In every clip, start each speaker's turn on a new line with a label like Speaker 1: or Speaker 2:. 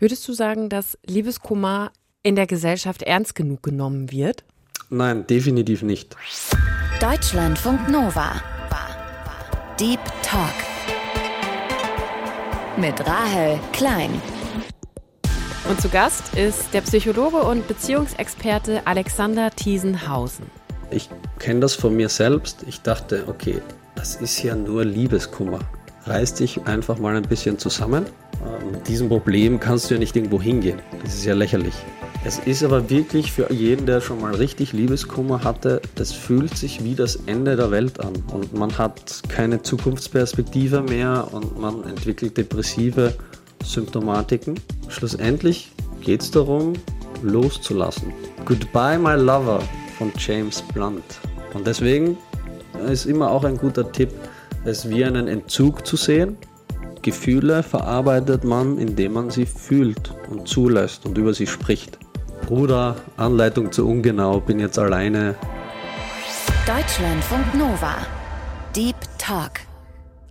Speaker 1: Würdest du sagen, dass Liebeskummer in der Gesellschaft ernst genug genommen wird?
Speaker 2: Nein, definitiv nicht.
Speaker 3: Deutschlandfunk Nova. Deep Talk. Mit Rahel Klein.
Speaker 1: Und zu Gast ist der Psychologe und Beziehungsexperte Alexander Thiesenhausen.
Speaker 2: Ich kenne das von mir selbst. Ich dachte, okay, das ist ja nur Liebeskummer. Reiß dich einfach mal ein bisschen zusammen. Mit diesem Problem kannst du ja nicht irgendwo hingehen. Das ist ja lächerlich. Es ist aber wirklich für jeden, der schon mal richtig Liebeskummer hatte, das fühlt sich wie das Ende der Welt an. Und man hat keine Zukunftsperspektive mehr und man entwickelt depressive Symptomatiken. Schlussendlich geht es darum, loszulassen. Goodbye, my lover von James Blunt. Und deswegen ist immer auch ein guter Tipp, es wie einen Entzug zu sehen. Gefühle verarbeitet man, indem man sie fühlt und zulässt und über sie spricht. Bruder, Anleitung zu ungenau, bin jetzt alleine.
Speaker 3: Deutschlandfunk Nova. Deep Talk.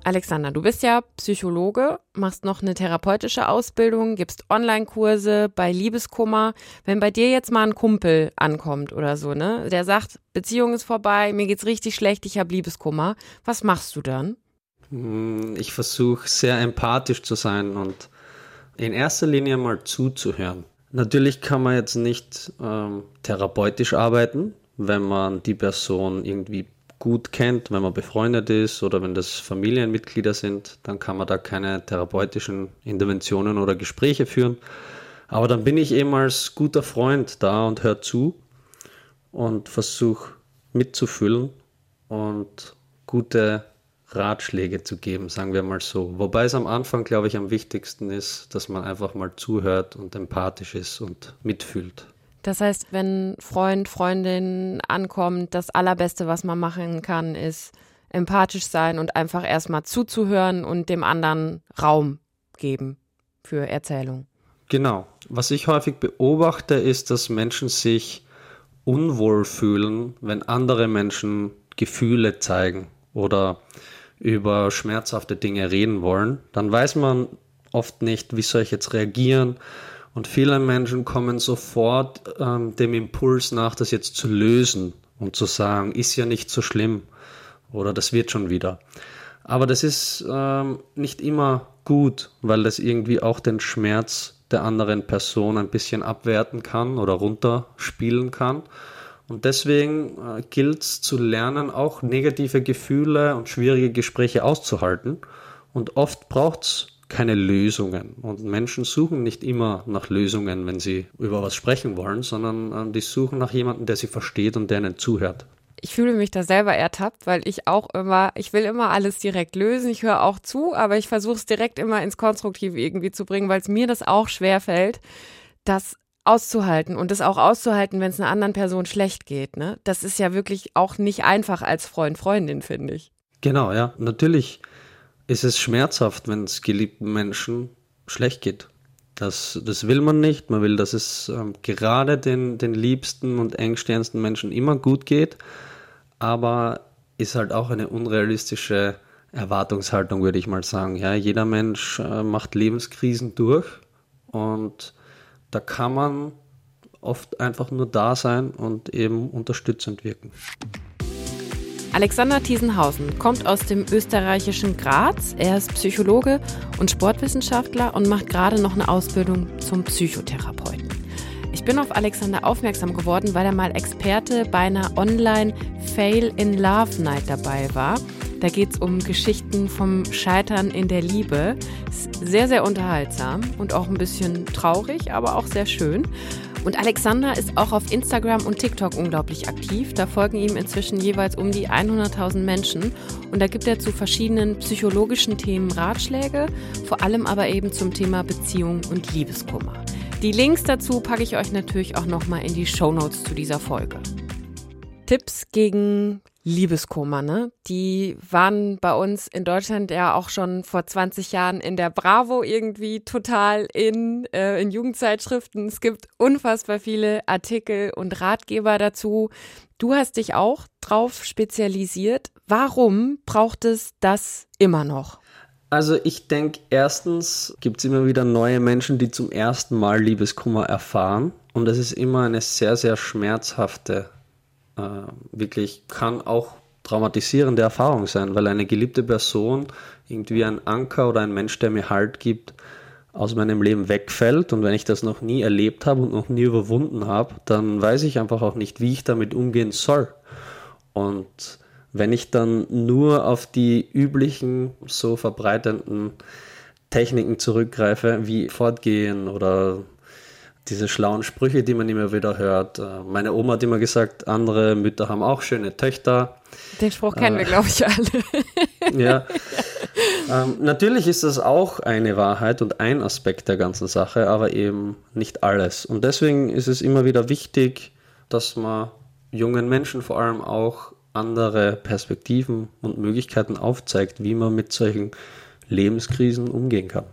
Speaker 1: Alexander, du bist ja Psychologe, machst noch eine therapeutische Ausbildung, gibst Online-Kurse bei Liebeskummer. Wenn bei dir jetzt mal ein Kumpel ankommt oder so, ne, der sagt, Beziehung ist vorbei, mir geht's richtig schlecht, ich habe Liebeskummer, was machst du dann?
Speaker 2: Hm, ich versuche sehr empathisch zu sein und in erster Linie mal zuzuhören. Natürlich kann man jetzt nicht ähm, therapeutisch arbeiten, wenn man die Person irgendwie gut kennt, wenn man befreundet ist oder wenn das Familienmitglieder sind, dann kann man da keine therapeutischen Interventionen oder Gespräche führen. Aber dann bin ich eben als guter Freund da und höre zu und versuche mitzufühlen und gute Ratschläge zu geben, sagen wir mal so. Wobei es am Anfang, glaube ich, am wichtigsten ist, dass man einfach mal zuhört und empathisch ist und mitfühlt.
Speaker 1: Das heißt, wenn Freund, Freundin ankommt, das Allerbeste, was man machen kann, ist empathisch sein und einfach erstmal zuzuhören und dem anderen Raum geben für Erzählung.
Speaker 2: Genau. Was ich häufig beobachte, ist, dass Menschen sich unwohl fühlen, wenn andere Menschen Gefühle zeigen oder über schmerzhafte Dinge reden wollen. Dann weiß man oft nicht, wie soll ich jetzt reagieren und viele Menschen kommen sofort ähm, dem Impuls nach, das jetzt zu lösen und zu sagen, ist ja nicht so schlimm oder das wird schon wieder. Aber das ist ähm, nicht immer gut, weil das irgendwie auch den Schmerz der anderen Person ein bisschen abwerten kann oder runterspielen kann. Und deswegen äh, gilt es zu lernen, auch negative Gefühle und schwierige Gespräche auszuhalten. Und oft braucht es keine Lösungen. Und Menschen suchen nicht immer nach Lösungen, wenn sie über was sprechen wollen, sondern äh, die suchen nach jemandem, der sie versteht und der ihnen zuhört.
Speaker 1: Ich fühle mich da selber ertappt, weil ich auch immer, ich will immer alles direkt lösen. Ich höre auch zu, aber ich versuche es direkt immer ins Konstruktive irgendwie zu bringen, weil es mir das auch schwer fällt, das auszuhalten und das auch auszuhalten, wenn es einer anderen Person schlecht geht. Ne? Das ist ja wirklich auch nicht einfach als Freund, Freundin, finde ich.
Speaker 2: Genau, ja. Natürlich ist es schmerzhaft, wenn es geliebten Menschen schlecht geht. Das, das will man nicht. Man will, dass es ähm, gerade den, den liebsten und engsternsten Menschen immer gut geht. Aber ist halt auch eine unrealistische Erwartungshaltung, würde ich mal sagen. Ja, jeder Mensch äh, macht Lebenskrisen durch und da kann man oft einfach nur da sein und eben unterstützend wirken.
Speaker 1: Alexander Thiesenhausen kommt aus dem österreichischen Graz. Er ist Psychologe und Sportwissenschaftler und macht gerade noch eine Ausbildung zum Psychotherapeuten. Ich bin auf Alexander aufmerksam geworden, weil er mal Experte bei einer Online Fail in Love Night dabei war. Da geht es um Geschichten vom Scheitern in der Liebe. Ist sehr, sehr unterhaltsam und auch ein bisschen traurig, aber auch sehr schön. Und Alexander ist auch auf Instagram und TikTok unglaublich aktiv. Da folgen ihm inzwischen jeweils um die 100.000 Menschen. Und da gibt er zu verschiedenen psychologischen Themen Ratschläge, vor allem aber eben zum Thema Beziehung und Liebeskummer. Die Links dazu packe ich euch natürlich auch nochmal in die Show Notes zu dieser Folge. Tipps gegen Liebeskummer, ne? Die waren bei uns in Deutschland ja auch schon vor 20 Jahren in der Bravo irgendwie total in, äh, in Jugendzeitschriften. Es gibt unfassbar viele Artikel und Ratgeber dazu. Du hast dich auch drauf spezialisiert. Warum braucht es das immer noch?
Speaker 2: Also ich denke, erstens gibt es immer wieder neue Menschen, die zum ersten Mal Liebeskummer erfahren. Und das ist immer eine sehr, sehr schmerzhafte, äh, wirklich kann auch traumatisierende Erfahrung sein, weil eine geliebte Person, irgendwie ein Anker oder ein Mensch, der mir Halt gibt, aus meinem Leben wegfällt. Und wenn ich das noch nie erlebt habe und noch nie überwunden habe, dann weiß ich einfach auch nicht, wie ich damit umgehen soll. Und wenn ich dann nur auf die üblichen, so verbreitenden Techniken zurückgreife, wie Fortgehen oder diese schlauen Sprüche, die man immer wieder hört. Äh, meine Oma hat immer gesagt, andere Mütter haben auch schöne Töchter.
Speaker 1: Den Spruch kennen äh, wir, glaube ich, alle.
Speaker 2: ja. Ähm, natürlich ist das auch eine Wahrheit und ein Aspekt der ganzen Sache, aber eben nicht alles. Und deswegen ist es immer wieder wichtig, dass man jungen Menschen vor allem auch andere Perspektiven und Möglichkeiten aufzeigt, wie man mit solchen Lebenskrisen umgehen kann.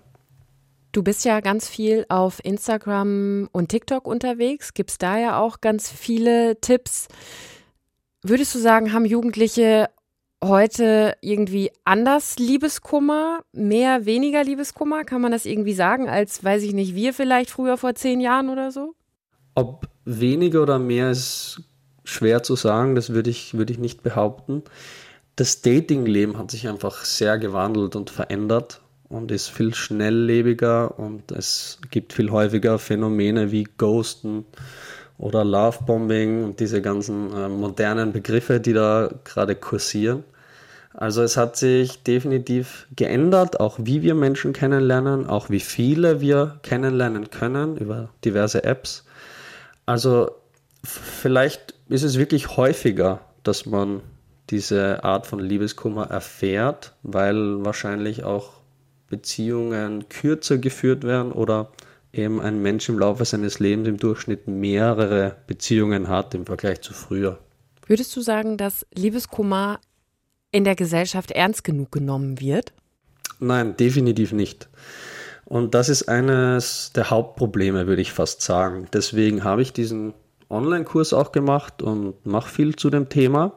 Speaker 1: Du bist ja ganz viel auf Instagram und TikTok unterwegs, gibst da ja auch ganz viele Tipps. Würdest du sagen, haben Jugendliche heute irgendwie anders Liebeskummer, mehr, weniger Liebeskummer? Kann man das irgendwie sagen, als, weiß ich nicht, wir vielleicht früher vor zehn Jahren oder so?
Speaker 2: Ob weniger oder mehr ist schwer zu sagen, das würde ich, würde ich nicht behaupten. Das Datingleben hat sich einfach sehr gewandelt und verändert und ist viel schnelllebiger und es gibt viel häufiger Phänomene wie Ghosten oder Lovebombing und diese ganzen äh, modernen Begriffe, die da gerade kursieren. Also es hat sich definitiv geändert, auch wie wir Menschen kennenlernen, auch wie viele wir kennenlernen können über diverse Apps. Also vielleicht ist es wirklich häufiger, dass man diese Art von Liebeskummer erfährt, weil wahrscheinlich auch Beziehungen kürzer geführt werden oder eben ein Mensch im Laufe seines Lebens im Durchschnitt mehrere Beziehungen hat im Vergleich zu früher.
Speaker 1: Würdest du sagen, dass Liebeskummer in der Gesellschaft ernst genug genommen wird?
Speaker 2: Nein, definitiv nicht. Und das ist eines der Hauptprobleme, würde ich fast sagen. Deswegen habe ich diesen Online-Kurs auch gemacht und mache viel zu dem Thema,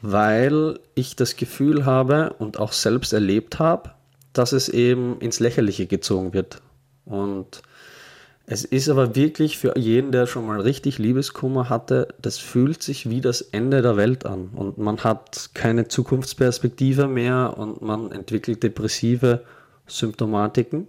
Speaker 2: weil ich das Gefühl habe und auch selbst erlebt habe, dass es eben ins Lächerliche gezogen wird. Und es ist aber wirklich für jeden, der schon mal richtig Liebeskummer hatte, das fühlt sich wie das Ende der Welt an. Und man hat keine Zukunftsperspektive mehr und man entwickelt depressive Symptomatiken.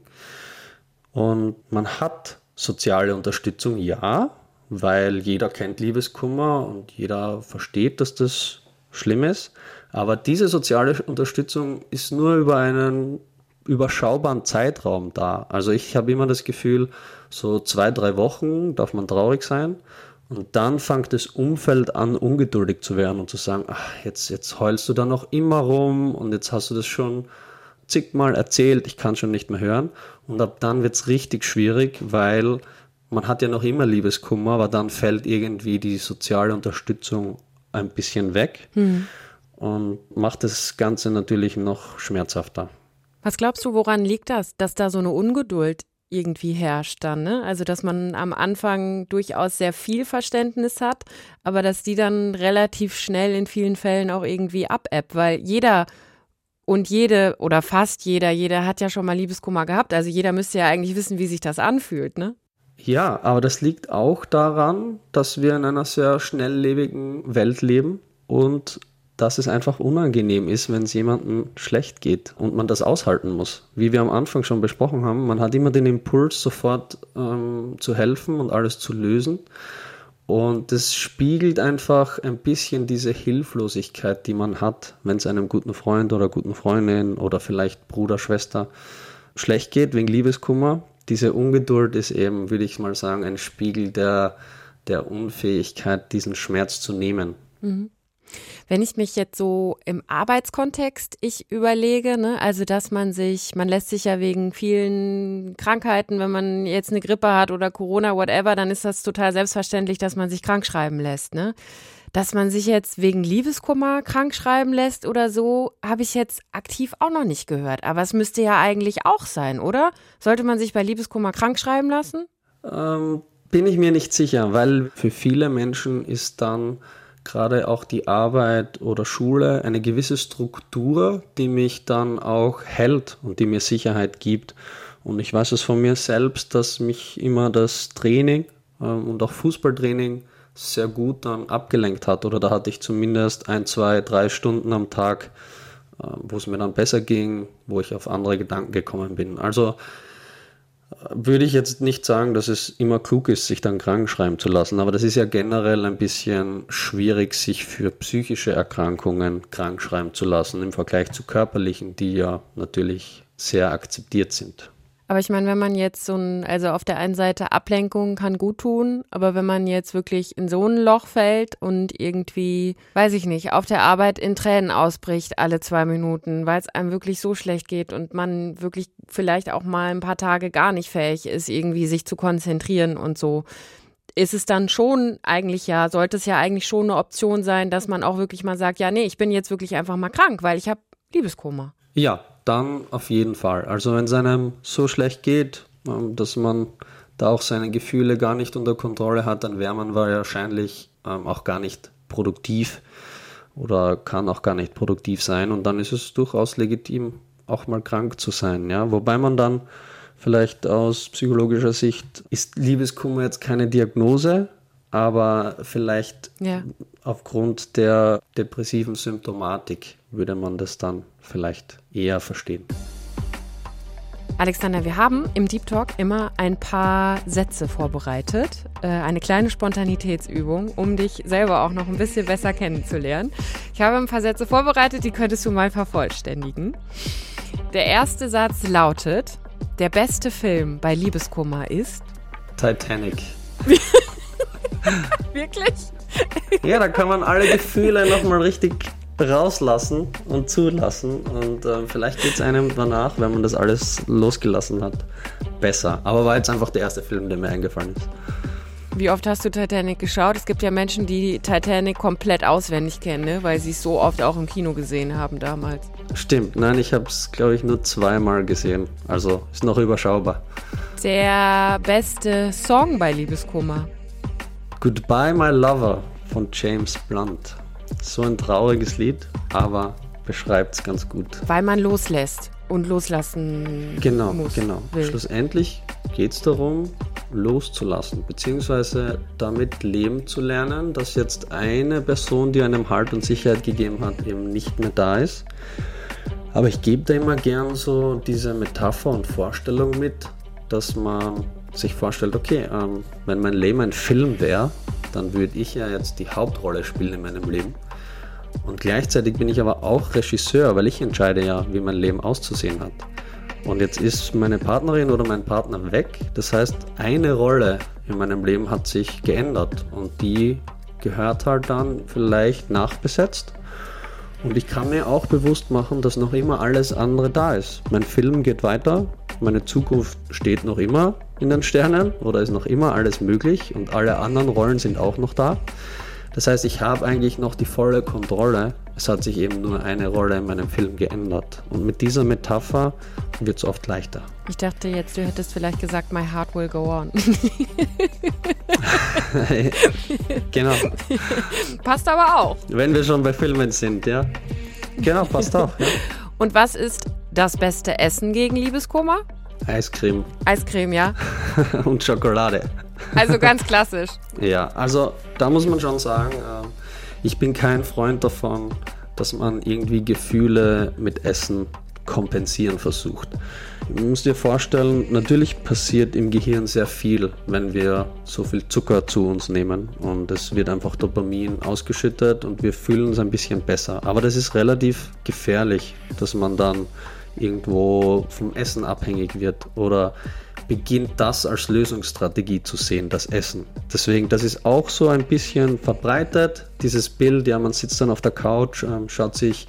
Speaker 2: Und man hat soziale Unterstützung, ja, weil jeder kennt Liebeskummer und jeder versteht, dass das schlimm ist. Aber diese soziale Unterstützung ist nur über einen überschaubaren Zeitraum da. Also ich habe immer das Gefühl, so zwei, drei Wochen darf man traurig sein und dann fängt das Umfeld an, ungeduldig zu werden und zu sagen, ach, jetzt, jetzt heulst du da noch immer rum und jetzt hast du das schon zigmal erzählt, ich kann schon nicht mehr hören. Und ab dann wird es richtig schwierig, weil man hat ja noch immer Liebeskummer, aber dann fällt irgendwie die soziale Unterstützung ein bisschen weg hm. und macht das Ganze natürlich noch schmerzhafter.
Speaker 1: Was glaubst du, woran liegt das, dass da so eine Ungeduld irgendwie herrscht dann, ne? Also, dass man am Anfang durchaus sehr viel Verständnis hat, aber dass die dann relativ schnell in vielen Fällen auch irgendwie abebbt, weil jeder und jede oder fast jeder, jeder hat ja schon mal Liebeskummer gehabt. Also jeder müsste ja eigentlich wissen, wie sich das anfühlt, ne?
Speaker 2: Ja, aber das liegt auch daran, dass wir in einer sehr schnelllebigen Welt leben und dass es einfach unangenehm ist, wenn es jemandem schlecht geht und man das aushalten muss. Wie wir am Anfang schon besprochen haben, man hat immer den Impuls, sofort ähm, zu helfen und alles zu lösen. Und das spiegelt einfach ein bisschen diese Hilflosigkeit, die man hat, wenn es einem guten Freund oder guten Freundin oder vielleicht Bruder, Schwester schlecht geht wegen Liebeskummer. Diese Ungeduld ist eben, würde ich mal sagen, ein Spiegel der, der Unfähigkeit, diesen Schmerz zu nehmen. Mhm.
Speaker 1: Wenn ich mich jetzt so im Arbeitskontext ich überlege, ne, also dass man sich, man lässt sich ja wegen vielen Krankheiten, wenn man jetzt eine Grippe hat oder Corona, whatever, dann ist das total selbstverständlich, dass man sich krank schreiben lässt, ne? Dass man sich jetzt wegen Liebeskummer krank schreiben lässt oder so, habe ich jetzt aktiv auch noch nicht gehört. Aber es müsste ja eigentlich auch sein, oder? Sollte man sich bei Liebeskummer krank schreiben lassen?
Speaker 2: Ähm, bin ich mir nicht sicher, weil für viele Menschen ist dann gerade auch die Arbeit oder Schule eine gewisse Struktur, die mich dann auch hält und die mir Sicherheit gibt. Und ich weiß es von mir selbst, dass mich immer das Training ähm, und auch Fußballtraining sehr gut dann abgelenkt hat. Oder da hatte ich zumindest ein, zwei, drei Stunden am Tag, äh, wo es mir dann besser ging, wo ich auf andere Gedanken gekommen bin. Also würde ich jetzt nicht sagen, dass es immer klug ist, sich dann krank schreiben zu lassen, aber das ist ja generell ein bisschen schwierig, sich für psychische Erkrankungen krank schreiben zu lassen im Vergleich zu körperlichen, die ja natürlich sehr akzeptiert sind.
Speaker 1: Aber ich meine, wenn man jetzt so ein, also auf der einen Seite Ablenkung kann gut tun, aber wenn man jetzt wirklich in so ein Loch fällt und irgendwie, weiß ich nicht, auf der Arbeit in Tränen ausbricht alle zwei Minuten, weil es einem wirklich so schlecht geht und man wirklich vielleicht auch mal ein paar Tage gar nicht fähig ist, irgendwie sich zu konzentrieren und so, ist es dann schon eigentlich ja, sollte es ja eigentlich schon eine Option sein, dass man auch wirklich mal sagt, ja, nee, ich bin jetzt wirklich einfach mal krank, weil ich habe Liebeskoma.
Speaker 2: Ja, dann auf jeden Fall. Also wenn es einem so schlecht geht, ähm, dass man da auch seine Gefühle gar nicht unter Kontrolle hat, dann wäre man wahrscheinlich ähm, auch gar nicht produktiv oder kann auch gar nicht produktiv sein. Und dann ist es durchaus legitim, auch mal krank zu sein. Ja? Wobei man dann vielleicht aus psychologischer Sicht ist Liebeskummer jetzt keine Diagnose, aber vielleicht ja. aufgrund der depressiven Symptomatik würde man das dann vielleicht eher verstehen.
Speaker 1: Alexander, wir haben im Deep Talk immer ein paar Sätze vorbereitet. Äh, eine kleine Spontanitätsübung, um dich selber auch noch ein bisschen besser kennenzulernen. Ich habe ein paar Sätze vorbereitet, die könntest du mal vervollständigen. Der erste Satz lautet: Der beste Film bei Liebeskummer ist
Speaker 2: Titanic.
Speaker 1: Wirklich?
Speaker 2: Ja, da kann man alle Gefühle nochmal richtig rauslassen und zulassen. Und äh, vielleicht geht es einem danach, wenn man das alles losgelassen hat, besser. Aber war jetzt einfach der erste Film, der mir eingefallen ist.
Speaker 1: Wie oft hast du Titanic geschaut? Es gibt ja Menschen, die Titanic komplett auswendig kennen, ne? weil sie es so oft auch im Kino gesehen haben damals.
Speaker 2: Stimmt, nein, ich habe es, glaube ich, nur zweimal gesehen. Also ist noch überschaubar.
Speaker 1: Der beste Song bei Liebeskummer.
Speaker 2: Goodbye My Lover von James Blunt. So ein trauriges Lied, aber beschreibt es ganz gut.
Speaker 1: Weil man loslässt und loslassen
Speaker 2: genau,
Speaker 1: muss.
Speaker 2: Genau, genau. Schlussendlich geht es darum, loszulassen, beziehungsweise damit leben zu lernen, dass jetzt eine Person, die einem Halt und Sicherheit gegeben hat, eben nicht mehr da ist. Aber ich gebe da immer gern so diese Metapher und Vorstellung mit, dass man sich vorstellt, okay, ähm, wenn mein Leben ein Film wäre, dann würde ich ja jetzt die Hauptrolle spielen in meinem Leben. Und gleichzeitig bin ich aber auch Regisseur, weil ich entscheide ja, wie mein Leben auszusehen hat. Und jetzt ist meine Partnerin oder mein Partner weg. Das heißt, eine Rolle in meinem Leben hat sich geändert und die gehört halt dann vielleicht nachbesetzt. Und ich kann mir auch bewusst machen, dass noch immer alles andere da ist. Mein Film geht weiter, meine Zukunft steht noch immer in den Sternen oder ist noch immer alles möglich und alle anderen Rollen sind auch noch da. Das heißt, ich habe eigentlich noch die volle Kontrolle. Es hat sich eben nur eine Rolle in meinem Film geändert. Und mit dieser Metapher wird es oft leichter.
Speaker 1: Ich dachte jetzt, du hättest vielleicht gesagt, My Heart Will Go On.
Speaker 2: genau.
Speaker 1: Passt aber auch.
Speaker 2: Wenn wir schon bei Filmen sind, ja. Genau, passt auch. Ja.
Speaker 1: Und was ist das beste Essen gegen Liebeskummer?
Speaker 2: Eiscreme.
Speaker 1: Eiscreme, ja.
Speaker 2: Und Schokolade.
Speaker 1: Also ganz klassisch.
Speaker 2: ja, also da muss man schon sagen, äh, ich bin kein Freund davon, dass man irgendwie Gefühle mit Essen kompensieren versucht. Du musst dir vorstellen, natürlich passiert im Gehirn sehr viel, wenn wir so viel Zucker zu uns nehmen und es wird einfach Dopamin ausgeschüttet und wir fühlen uns ein bisschen besser. Aber das ist relativ gefährlich, dass man dann irgendwo vom Essen abhängig wird oder beginnt das als Lösungsstrategie zu sehen, das Essen. Deswegen, das ist auch so ein bisschen verbreitet, dieses Bild, ja, man sitzt dann auf der Couch, ähm, schaut sich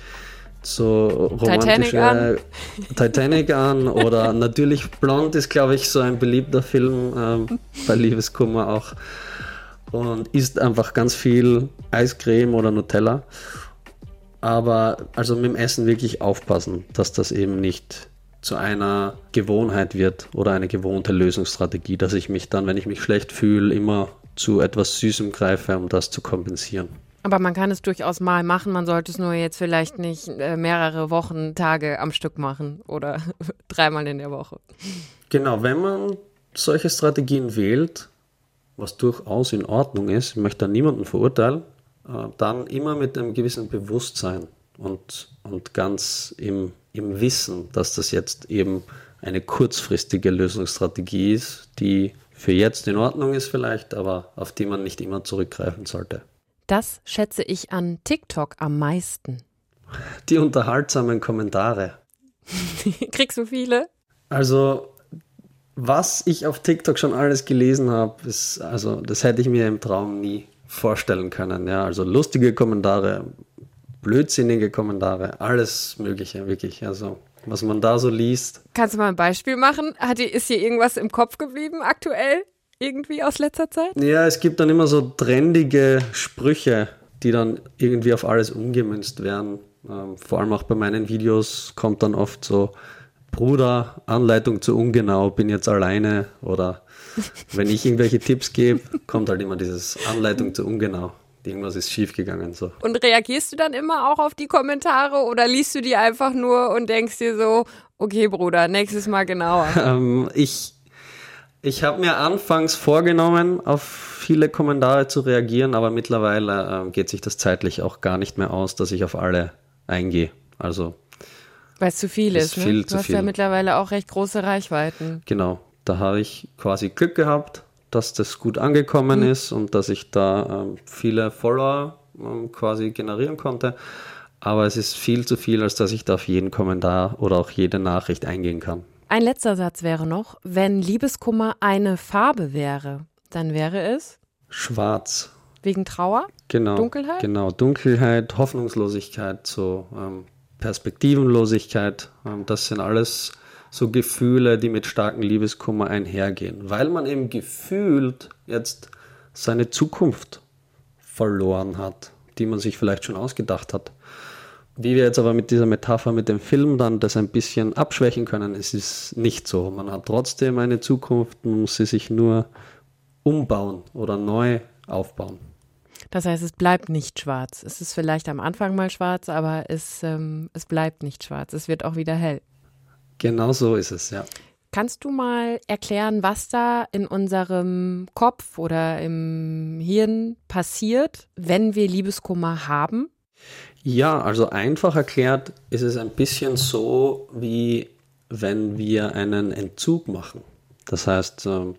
Speaker 2: so romantische Titanic an, Titanic an oder natürlich Blond ist, glaube ich, so ein beliebter Film ähm, bei Liebeskummer auch und isst einfach ganz viel Eiscreme oder Nutella. Aber also mit dem Essen wirklich aufpassen, dass das eben nicht zu einer Gewohnheit wird oder eine gewohnte Lösungsstrategie, dass ich mich dann, wenn ich mich schlecht fühle, immer zu etwas Süßem greife, um das zu kompensieren.
Speaker 1: Aber man kann es durchaus mal machen, man sollte es nur jetzt vielleicht nicht äh, mehrere Wochen, Tage am Stück machen oder dreimal in der Woche.
Speaker 2: Genau, wenn man solche Strategien wählt, was durchaus in Ordnung ist, ich möchte da niemanden verurteilen, äh, dann immer mit einem gewissen Bewusstsein und, und ganz im, im Wissen, dass das jetzt eben eine kurzfristige Lösungsstrategie ist, die für jetzt in Ordnung ist vielleicht, aber auf die man nicht immer zurückgreifen sollte.
Speaker 1: Das schätze ich an TikTok am meisten.
Speaker 2: Die unterhaltsamen Kommentare.
Speaker 1: Kriegst du viele?
Speaker 2: Also, was ich auf TikTok schon alles gelesen habe, ist, also, das hätte ich mir im Traum nie vorstellen können. Ja, also lustige Kommentare, blödsinnige Kommentare, alles Mögliche, wirklich. Also, was man da so liest.
Speaker 1: Kannst du mal ein Beispiel machen? Hat, ist hier irgendwas im Kopf geblieben aktuell? Irgendwie aus letzter Zeit?
Speaker 2: Ja, es gibt dann immer so trendige Sprüche, die dann irgendwie auf alles umgemünzt werden. Ähm, vor allem auch bei meinen Videos kommt dann oft so, Bruder, Anleitung zu ungenau, bin jetzt alleine. Oder wenn ich irgendwelche Tipps gebe, kommt halt immer dieses Anleitung zu ungenau irgendwas ist schiefgegangen. So.
Speaker 1: Und reagierst du dann immer auch auf die Kommentare oder liest du die einfach nur und denkst dir so, okay, Bruder, nächstes Mal genauer?
Speaker 2: Ähm, ich ich habe mir anfangs vorgenommen, auf viele Kommentare zu reagieren, aber mittlerweile äh, geht sich das zeitlich auch gar nicht mehr aus, dass ich auf alle eingehe. Also
Speaker 1: weil es zu viel ist. ist viel ne? Du hast viel. ja mittlerweile auch recht große Reichweiten.
Speaker 2: Genau, da habe ich quasi Glück gehabt dass das gut angekommen mhm. ist und dass ich da ähm, viele Follower ähm, quasi generieren konnte. Aber es ist viel zu viel, als dass ich da auf jeden Kommentar oder auch jede Nachricht eingehen kann.
Speaker 1: Ein letzter Satz wäre noch, wenn Liebeskummer eine Farbe wäre, dann wäre es
Speaker 2: schwarz.
Speaker 1: Wegen Trauer?
Speaker 2: Genau.
Speaker 1: Dunkelheit?
Speaker 2: Genau, Dunkelheit, Hoffnungslosigkeit, so ähm, Perspektivenlosigkeit. Ähm, das sind alles so Gefühle, die mit starkem Liebeskummer einhergehen, weil man eben gefühlt jetzt seine Zukunft verloren hat, die man sich vielleicht schon ausgedacht hat. Wie wir jetzt aber mit dieser Metapher mit dem Film dann das ein bisschen abschwächen können, es ist nicht so. Man hat trotzdem eine Zukunft, man muss sie sich nur umbauen oder neu aufbauen.
Speaker 1: Das heißt, es bleibt nicht schwarz. Es ist vielleicht am Anfang mal schwarz, aber es, ähm, es bleibt nicht schwarz. Es wird auch wieder hell.
Speaker 2: Genau so ist es, ja.
Speaker 1: Kannst du mal erklären, was da in unserem Kopf oder im Hirn passiert, wenn wir Liebeskummer haben?
Speaker 2: Ja, also einfach erklärt ist es ein bisschen so, wie wenn wir einen Entzug machen. Das heißt, ähm,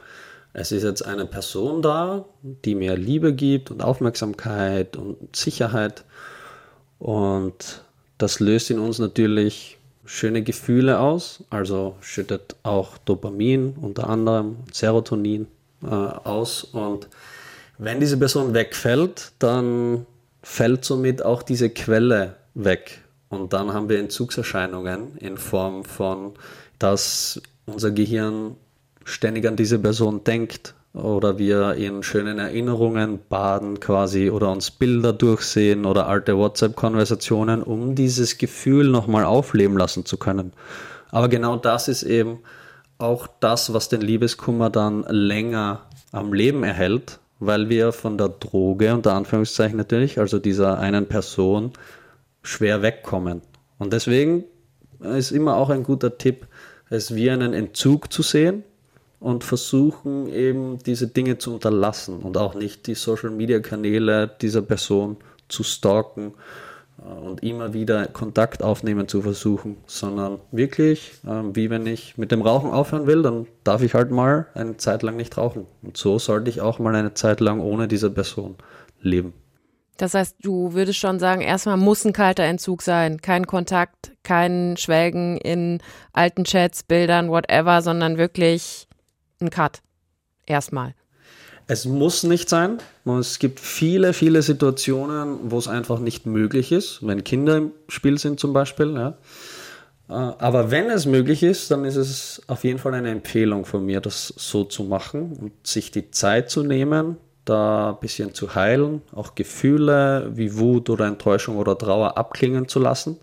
Speaker 2: es ist jetzt eine Person da, die mir Liebe gibt und Aufmerksamkeit und Sicherheit. Und das löst in uns natürlich schöne Gefühle aus, also schüttet auch Dopamin unter anderem, Serotonin äh, aus. Und wenn diese Person wegfällt, dann fällt somit auch diese Quelle weg. Und dann haben wir Entzugserscheinungen in Form von, dass unser Gehirn ständig an diese Person denkt, oder wir in schönen Erinnerungen baden quasi oder uns Bilder durchsehen oder alte WhatsApp-Konversationen, um dieses Gefühl nochmal aufleben lassen zu können. Aber genau das ist eben auch das, was den Liebeskummer dann länger am Leben erhält, weil wir von der Droge, unter Anführungszeichen natürlich, also dieser einen Person, schwer wegkommen. Und deswegen ist immer auch ein guter Tipp, es wie einen Entzug zu sehen, und versuchen eben diese Dinge zu unterlassen und auch nicht die Social-Media-Kanäle dieser Person zu stalken äh, und immer wieder Kontakt aufnehmen zu versuchen, sondern wirklich, ähm, wie wenn ich mit dem Rauchen aufhören will, dann darf ich halt mal eine Zeit lang nicht rauchen. Und so sollte ich auch mal eine Zeit lang ohne diese Person leben.
Speaker 1: Das heißt, du würdest schon sagen, erstmal muss ein kalter Entzug sein, kein Kontakt, kein Schwelgen in alten Chats, Bildern, whatever, sondern wirklich ein Cut. Erstmal.
Speaker 2: Es muss nicht sein. Es gibt viele, viele Situationen, wo es einfach nicht möglich ist, wenn Kinder im Spiel sind zum Beispiel. Ja. Äh, aber wenn es möglich ist, dann ist es auf jeden Fall eine Empfehlung von mir, das so zu machen und sich die Zeit zu nehmen, da ein bisschen zu heilen, auch Gefühle wie Wut oder Enttäuschung oder Trauer abklingen zu lassen.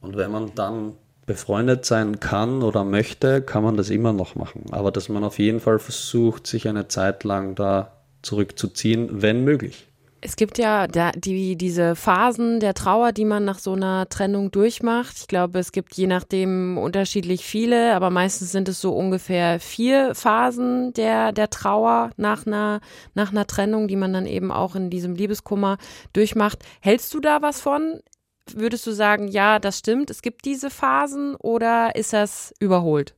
Speaker 2: Und wenn man dann befreundet sein kann oder möchte, kann man das immer noch machen. Aber dass man auf jeden Fall versucht, sich eine Zeit lang da zurückzuziehen, wenn möglich.
Speaker 1: Es gibt ja die, diese Phasen der Trauer, die man nach so einer Trennung durchmacht. Ich glaube, es gibt je nachdem unterschiedlich viele, aber meistens sind es so ungefähr vier Phasen der, der Trauer nach einer, nach einer Trennung, die man dann eben auch in diesem Liebeskummer durchmacht. Hältst du da was von? Würdest du sagen, ja, das stimmt, es gibt diese Phasen oder ist das überholt?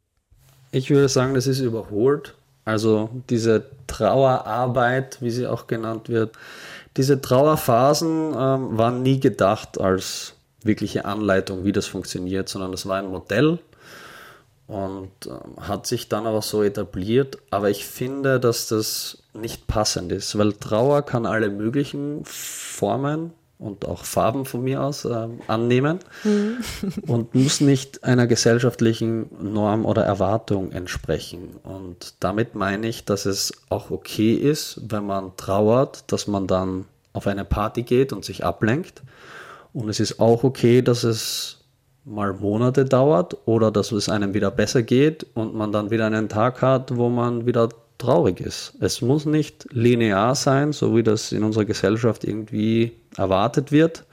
Speaker 2: Ich würde sagen, das ist überholt. Also diese Trauerarbeit, wie sie auch genannt wird, diese Trauerphasen ähm, waren nie gedacht als wirkliche Anleitung, wie das funktioniert, sondern das war ein Modell und ähm, hat sich dann aber so etabliert. Aber ich finde, dass das nicht passend ist, weil Trauer kann alle möglichen Formen und auch Farben von mir aus äh, annehmen mhm. und muss nicht einer gesellschaftlichen Norm oder Erwartung entsprechen. Und damit meine ich, dass es auch okay ist, wenn man trauert, dass man dann auf eine Party geht und sich ablenkt. Und es ist auch okay, dass es mal Monate dauert oder dass es einem wieder besser geht und man dann wieder einen Tag hat, wo man wieder traurig ist. Es muss nicht linear sein, so wie das in unserer Gesellschaft irgendwie erwartet wird,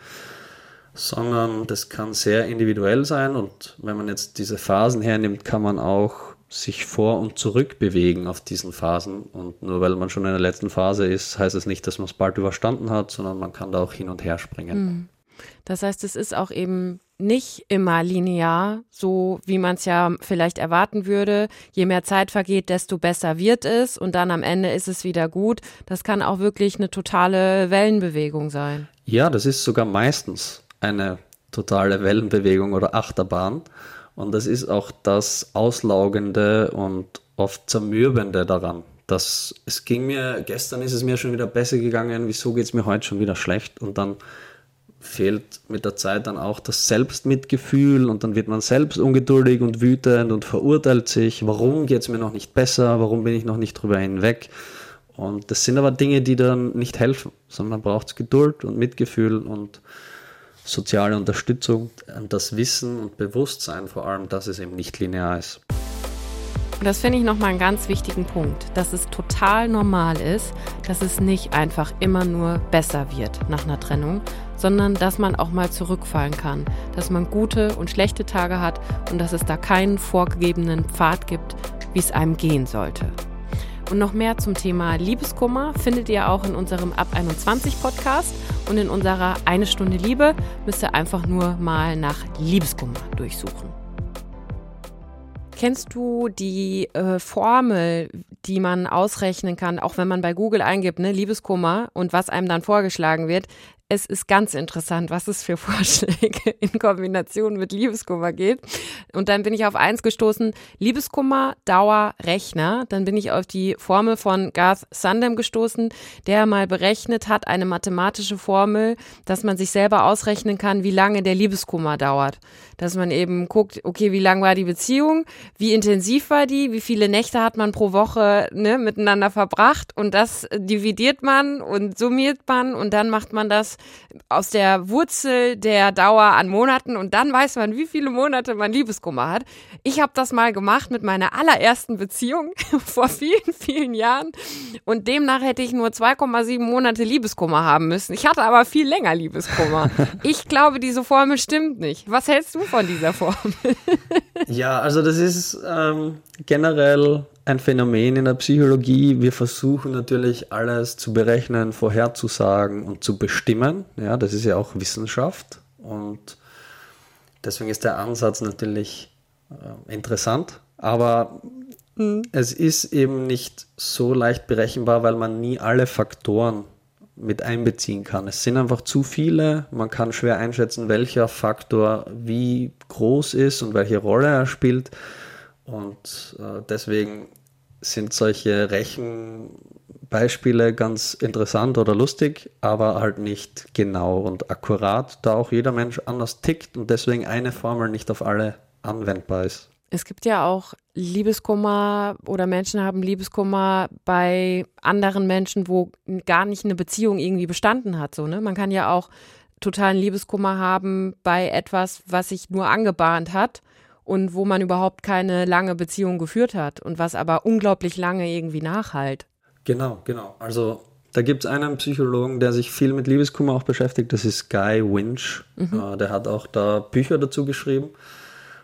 Speaker 2: sondern das kann sehr individuell sein und wenn man jetzt diese Phasen hernimmt, kann man auch sich vor und zurück bewegen auf diesen Phasen und nur weil man schon in der letzten Phase ist, heißt es nicht, dass man es bald überstanden hat, sondern man kann da auch hin und her springen.
Speaker 1: Hm. Das heißt, es ist auch eben nicht immer linear, so wie man es ja vielleicht erwarten würde. Je mehr Zeit vergeht, desto besser wird es und dann am Ende ist es wieder gut. Das kann auch wirklich eine totale Wellenbewegung sein.
Speaker 2: Ja, das ist sogar meistens eine totale Wellenbewegung oder Achterbahn. Und das ist auch das Auslaugende und oft Zermürbende daran. Das, es ging mir, gestern ist es mir schon wieder besser gegangen, wieso geht es mir heute schon wieder schlecht? Und dann fehlt mit der Zeit dann auch das Selbstmitgefühl und dann wird man selbst ungeduldig und wütend und verurteilt sich, warum geht es mir noch nicht besser, warum bin ich noch nicht drüber hinweg. Und das sind aber Dinge, die dann nicht helfen, sondern man braucht Geduld und Mitgefühl und soziale Unterstützung und das Wissen und Bewusstsein vor allem, dass es eben nicht linear ist.
Speaker 1: Das finde ich nochmal einen ganz wichtigen Punkt, dass es total normal ist, dass es nicht einfach immer nur besser wird nach einer Trennung, sondern dass man auch mal zurückfallen kann, dass man gute und schlechte Tage hat und dass es da keinen vorgegebenen Pfad gibt, wie es einem gehen sollte. Und noch mehr zum Thema Liebeskummer findet ihr auch in unserem Ab 21 Podcast und in unserer Eine Stunde Liebe müsst ihr einfach nur mal nach Liebeskummer durchsuchen. Kennst du die äh, Formel, die man ausrechnen kann, auch wenn man bei Google eingibt, ne, Liebeskummer und was einem dann vorgeschlagen wird? Es ist ganz interessant, was es für Vorschläge in Kombination mit Liebeskummer geht. Und dann bin ich auf eins gestoßen, Liebeskummer, Dauer, Rechner. Dann bin ich auf die Formel von Garth Sundem gestoßen, der mal berechnet hat, eine mathematische Formel, dass man sich selber ausrechnen kann, wie lange der Liebeskummer dauert. Dass man eben guckt, okay, wie lang war die Beziehung, wie intensiv war die, wie viele Nächte hat man pro Woche ne, miteinander verbracht und das dividiert man und summiert man und dann macht man das aus der Wurzel der Dauer an Monaten und dann weiß man, wie viele Monate man Liebeskummer hat. Ich habe das mal gemacht mit meiner allerersten Beziehung vor vielen, vielen Jahren und demnach hätte ich nur 2,7 Monate Liebeskummer haben müssen. Ich hatte aber viel länger Liebeskummer. Ich glaube, diese Formel stimmt nicht. Was hältst du von dieser Formel?
Speaker 2: Ja, also das ist ähm, generell ein Phänomen in der Psychologie. Wir versuchen natürlich alles zu berechnen, vorherzusagen und zu bestimmen. Ja, das ist ja auch Wissenschaft und deswegen ist der Ansatz natürlich äh, interessant. Aber mhm. es ist eben nicht so leicht berechenbar, weil man nie alle Faktoren mit einbeziehen kann. Es sind einfach zu viele. Man kann schwer einschätzen, welcher Faktor wie groß ist und welche Rolle er spielt. Und äh, deswegen sind solche Rechenbeispiele ganz interessant oder lustig, aber halt nicht genau und akkurat, da auch jeder Mensch anders tickt und deswegen eine Formel nicht auf alle anwendbar ist.
Speaker 1: Es gibt ja auch Liebeskummer oder Menschen haben Liebeskummer bei anderen Menschen, wo gar nicht eine Beziehung irgendwie bestanden hat. So, ne? Man kann ja auch totalen Liebeskummer haben bei etwas, was sich nur angebahnt hat und wo man überhaupt keine lange Beziehung geführt hat und was aber unglaublich lange irgendwie nachhalt.
Speaker 2: Genau, genau. Also Da gibt es einen Psychologen, der sich viel mit Liebeskummer auch beschäftigt. Das ist Guy Winch. Mhm. Der hat auch da Bücher dazu geschrieben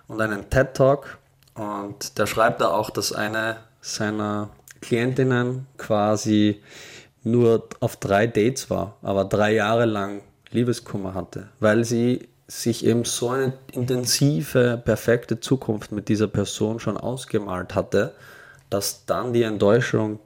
Speaker 2: und einen TED Talk. Und der schreibt da auch, dass eine seiner Klientinnen quasi nur auf drei Dates war, aber drei Jahre lang Liebeskummer hatte, weil sie sich eben so eine intensive, perfekte Zukunft mit dieser Person schon ausgemalt hatte, dass dann die Enttäuschung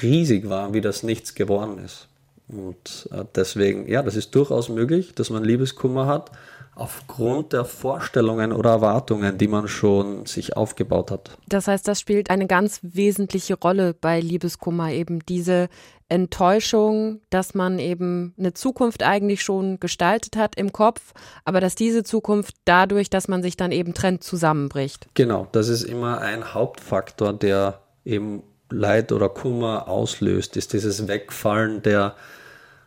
Speaker 2: riesig war, wie das nichts geworden ist. Und äh, deswegen, ja, das ist durchaus möglich, dass man Liebeskummer hat, aufgrund der Vorstellungen oder Erwartungen, die man schon sich aufgebaut hat.
Speaker 1: Das heißt, das spielt eine ganz wesentliche Rolle bei Liebeskummer, eben diese Enttäuschung, dass man eben eine Zukunft eigentlich schon gestaltet hat im Kopf, aber dass diese Zukunft dadurch, dass man sich dann eben trennt, zusammenbricht.
Speaker 2: Genau, das ist immer ein Hauptfaktor, der eben Leid oder Kummer auslöst, ist dieses Wegfallen der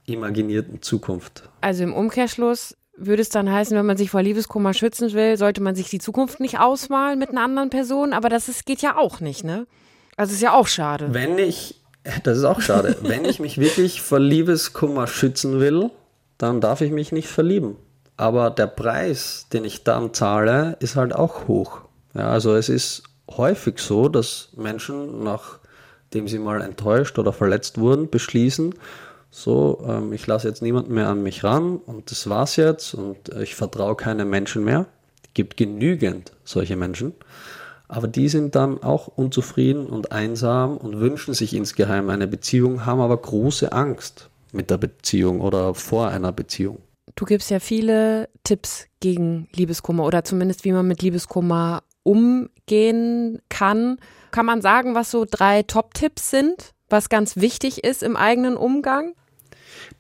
Speaker 2: imaginierten Zukunft.
Speaker 1: Also im Umkehrschluss würde es dann heißen, wenn man sich vor Liebeskummer schützen will, sollte man sich die Zukunft nicht ausmalen mit einer anderen Person, aber das ist, geht ja auch nicht, ne? Also ist ja auch schade.
Speaker 2: Wenn ich, das ist auch schade, wenn ich mich wirklich vor Liebeskummer schützen will, dann darf ich mich nicht verlieben. Aber der Preis, den ich dann zahle, ist halt auch hoch. Ja, also es ist häufig so, dass Menschen, nachdem sie mal enttäuscht oder verletzt wurden, beschließen, so, ähm, ich lasse jetzt niemanden mehr an mich ran und das war's jetzt und äh, ich vertraue keinem Menschen mehr. Gibt genügend solche Menschen, aber die sind dann auch unzufrieden und einsam und wünschen sich insgeheim eine Beziehung, haben aber große Angst mit der Beziehung oder vor einer Beziehung.
Speaker 1: Du gibst ja viele Tipps gegen Liebeskummer oder zumindest wie man mit Liebeskummer umgehen kann. Kann man sagen, was so drei Top-Tipps sind, was ganz wichtig ist im eigenen Umgang?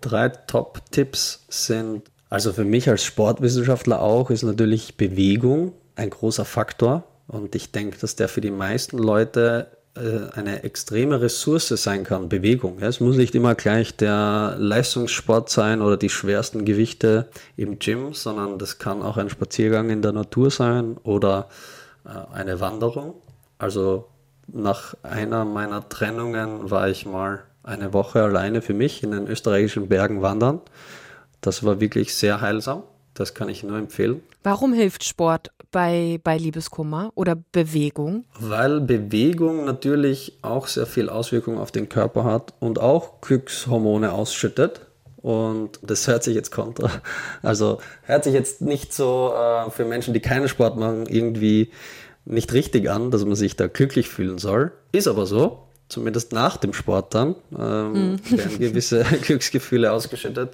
Speaker 2: Drei Top-Tipps sind, also für mich als Sportwissenschaftler auch, ist natürlich Bewegung ein großer Faktor. Und ich denke, dass der für die meisten Leute äh, eine extreme Ressource sein kann, Bewegung. Es muss nicht immer gleich der Leistungssport sein oder die schwersten Gewichte im Gym, sondern das kann auch ein Spaziergang in der Natur sein oder äh, eine Wanderung. Also nach einer meiner Trennungen war ich mal eine Woche alleine für mich in den österreichischen Bergen wandern. Das war wirklich sehr heilsam. Das kann ich nur empfehlen.
Speaker 1: Warum hilft Sport bei, bei Liebeskummer oder Bewegung?
Speaker 2: Weil Bewegung natürlich auch sehr viel Auswirkung auf den Körper hat und auch Glückshormone ausschüttet. Und das hört sich jetzt kontra. Also hört sich jetzt nicht so äh, für Menschen, die keinen Sport machen, irgendwie nicht richtig an, dass man sich da glücklich fühlen soll. Ist aber so zumindest nach dem Sport dann, ähm, mhm. werden gewisse Glücksgefühle ausgeschüttet.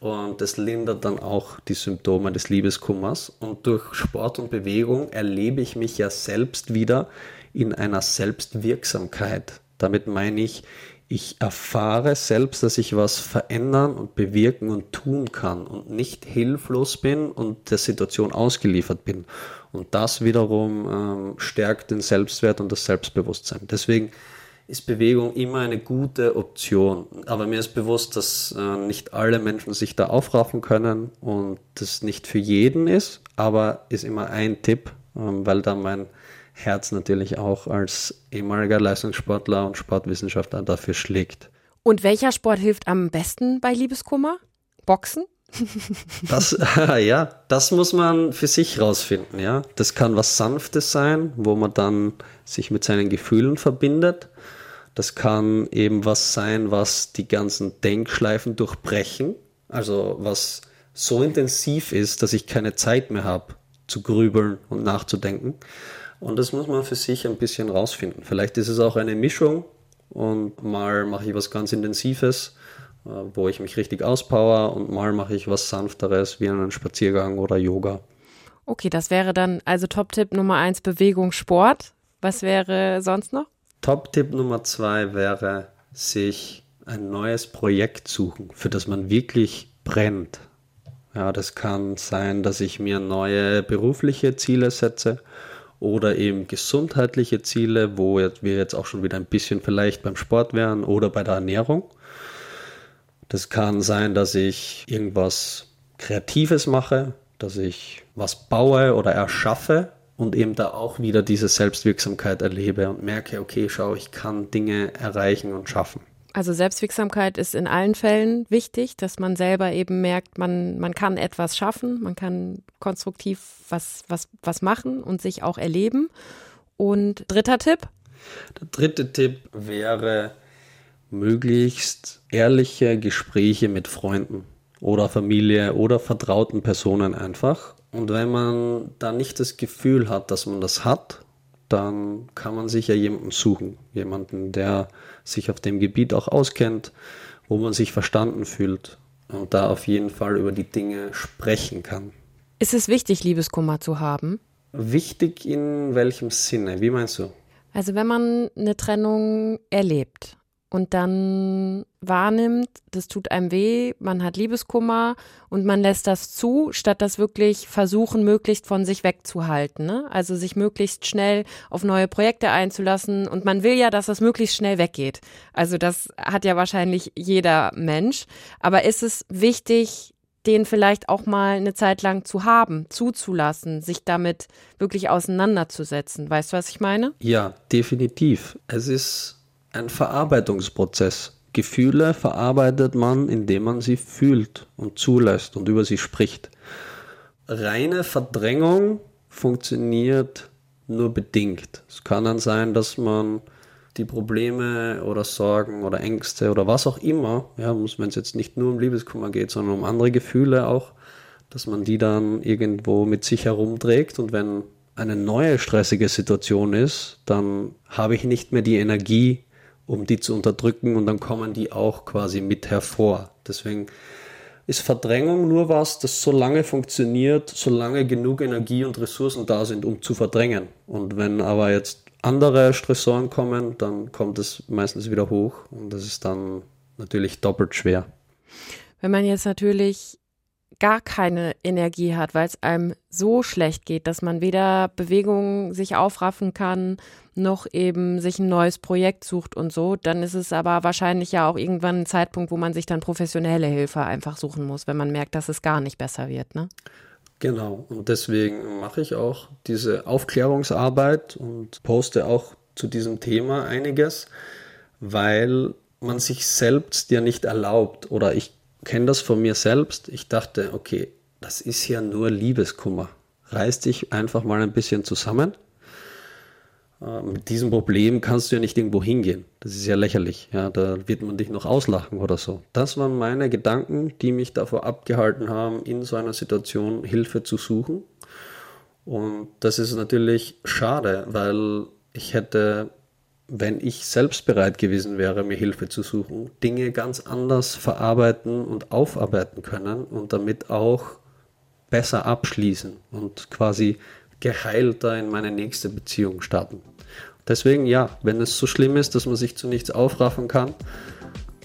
Speaker 2: Und das lindert dann auch die Symptome des Liebeskummers. Und durch Sport und Bewegung erlebe ich mich ja selbst wieder in einer Selbstwirksamkeit. Damit meine ich, ich erfahre selbst, dass ich was verändern und bewirken und tun kann und nicht hilflos bin und der Situation ausgeliefert bin. Und das wiederum ähm, stärkt den Selbstwert und das Selbstbewusstsein. Deswegen ist Bewegung immer eine gute Option. Aber mir ist bewusst, dass äh, nicht alle Menschen sich da aufraffen können und das nicht für jeden ist, aber ist immer ein Tipp, ähm, weil da mein Herz natürlich auch als ehemaliger Leistungssportler und Sportwissenschaftler dafür schlägt.
Speaker 1: Und welcher Sport hilft am besten bei Liebeskummer? Boxen?
Speaker 2: Das, ja, das muss man für sich rausfinden, ja. Das kann was Sanftes sein, wo man dann sich mit seinen Gefühlen verbindet. Das kann eben was sein, was die ganzen Denkschleifen durchbrechen. Also was so intensiv ist, dass ich keine Zeit mehr habe zu grübeln und nachzudenken. Und das muss man für sich ein bisschen rausfinden. Vielleicht ist es auch eine Mischung und mal mache ich was ganz Intensives, äh, wo ich mich richtig auspower und mal mache ich was Sanfteres wie einen Spaziergang oder Yoga.
Speaker 1: Okay, das wäre dann also Top-Tipp Nummer eins Bewegung, Sport. Was wäre sonst noch?
Speaker 2: Top-Tipp Nummer zwei wäre, sich ein neues Projekt suchen, für das man wirklich brennt. Ja, das kann sein, dass ich mir neue berufliche Ziele setze oder eben gesundheitliche Ziele, wo wir jetzt auch schon wieder ein bisschen vielleicht beim Sport wären oder bei der Ernährung. Das kann sein, dass ich irgendwas Kreatives mache, dass ich was baue oder erschaffe und eben da auch wieder diese Selbstwirksamkeit erlebe und merke, okay, schau, ich kann Dinge erreichen und schaffen.
Speaker 1: Also Selbstwirksamkeit ist in allen Fällen wichtig, dass man selber eben merkt, man, man kann etwas schaffen, man kann konstruktiv was, was, was machen und sich auch erleben. Und dritter Tipp?
Speaker 2: Der dritte Tipp wäre möglichst ehrliche Gespräche mit Freunden oder Familie oder vertrauten Personen einfach. Und wenn man da nicht das Gefühl hat, dass man das hat, dann kann man sich ja jemanden suchen. Jemanden, der sich auf dem Gebiet auch auskennt, wo man sich verstanden fühlt und da auf jeden Fall über die Dinge sprechen kann.
Speaker 1: Ist es wichtig, Liebeskummer zu haben?
Speaker 2: Wichtig in welchem Sinne? Wie meinst du?
Speaker 1: Also wenn man eine Trennung erlebt und dann wahrnimmt, das tut einem weh, man hat Liebeskummer und man lässt das zu, statt das wirklich versuchen, möglichst von sich wegzuhalten. Ne? Also sich möglichst schnell auf neue Projekte einzulassen und man will ja, dass das möglichst schnell weggeht. Also das hat ja wahrscheinlich jeder Mensch. Aber ist es wichtig, den vielleicht auch mal eine Zeit lang zu haben, zuzulassen, sich damit wirklich auseinanderzusetzen. Weißt du, was ich meine?
Speaker 2: Ja, definitiv. Es ist ein Verarbeitungsprozess. Gefühle verarbeitet man, indem man sie fühlt und zulässt und über sie spricht. Reine Verdrängung funktioniert nur bedingt. Es kann dann sein, dass man die Probleme oder Sorgen oder Ängste oder was auch immer, ja, wenn es jetzt nicht nur um Liebeskummer geht, sondern um andere Gefühle auch, dass man die dann irgendwo mit sich herumträgt und wenn eine neue stressige Situation ist, dann habe ich nicht mehr die Energie, um die zu unterdrücken und dann kommen die auch quasi mit hervor. Deswegen ist Verdrängung nur was, das so lange funktioniert, solange genug Energie und Ressourcen da sind, um zu verdrängen. Und wenn aber jetzt andere Stressoren kommen, dann kommt es meistens wieder hoch und das ist dann natürlich doppelt schwer.
Speaker 1: Wenn man jetzt natürlich gar keine Energie hat, weil es einem so schlecht geht, dass man weder Bewegung sich aufraffen kann, noch eben sich ein neues Projekt sucht und so, dann ist es aber wahrscheinlich ja auch irgendwann ein Zeitpunkt, wo man sich dann professionelle Hilfe einfach suchen muss, wenn man merkt, dass es gar nicht besser wird, ne?
Speaker 2: Genau, und deswegen mache ich auch diese Aufklärungsarbeit und poste auch zu diesem Thema einiges, weil man sich selbst ja nicht erlaubt oder ich kenne das von mir selbst. Ich dachte, okay, das ist ja nur Liebeskummer. Reiß dich einfach mal ein bisschen zusammen. Äh, mit diesem Problem kannst du ja nicht irgendwo hingehen. Das ist ja lächerlich. Ja, da wird man dich noch auslachen oder so. Das waren meine Gedanken, die mich davor abgehalten haben, in so einer Situation Hilfe zu suchen. Und das ist natürlich schade, weil ich hätte wenn ich selbst bereit gewesen wäre, mir Hilfe zu suchen, Dinge ganz anders verarbeiten und aufarbeiten können und damit auch besser abschließen und quasi geheilter in meine nächste Beziehung starten. Deswegen ja, wenn es so schlimm ist, dass man sich zu nichts aufraffen kann,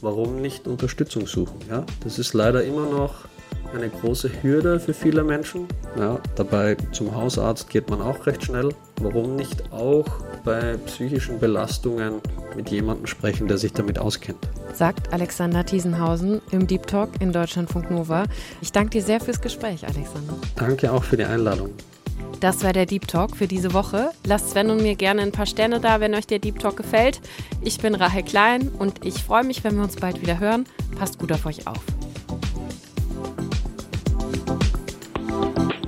Speaker 2: warum nicht Unterstützung suchen? Ja, das ist leider immer noch eine große Hürde für viele Menschen. Ja, dabei zum Hausarzt geht man auch recht schnell. Warum nicht auch bei psychischen Belastungen mit jemandem sprechen, der sich damit auskennt?
Speaker 1: Sagt Alexander Thiesenhausen im Deep Talk in Deutschlandfunk Nova. Ich danke dir sehr fürs Gespräch, Alexander.
Speaker 2: Danke auch für die Einladung.
Speaker 1: Das war der Deep Talk für diese Woche. Lasst Sven und mir gerne ein paar Sterne da, wenn euch der Deep Talk gefällt. Ich bin Rahel Klein und ich freue mich, wenn wir uns bald wieder hören. Passt gut auf euch auf.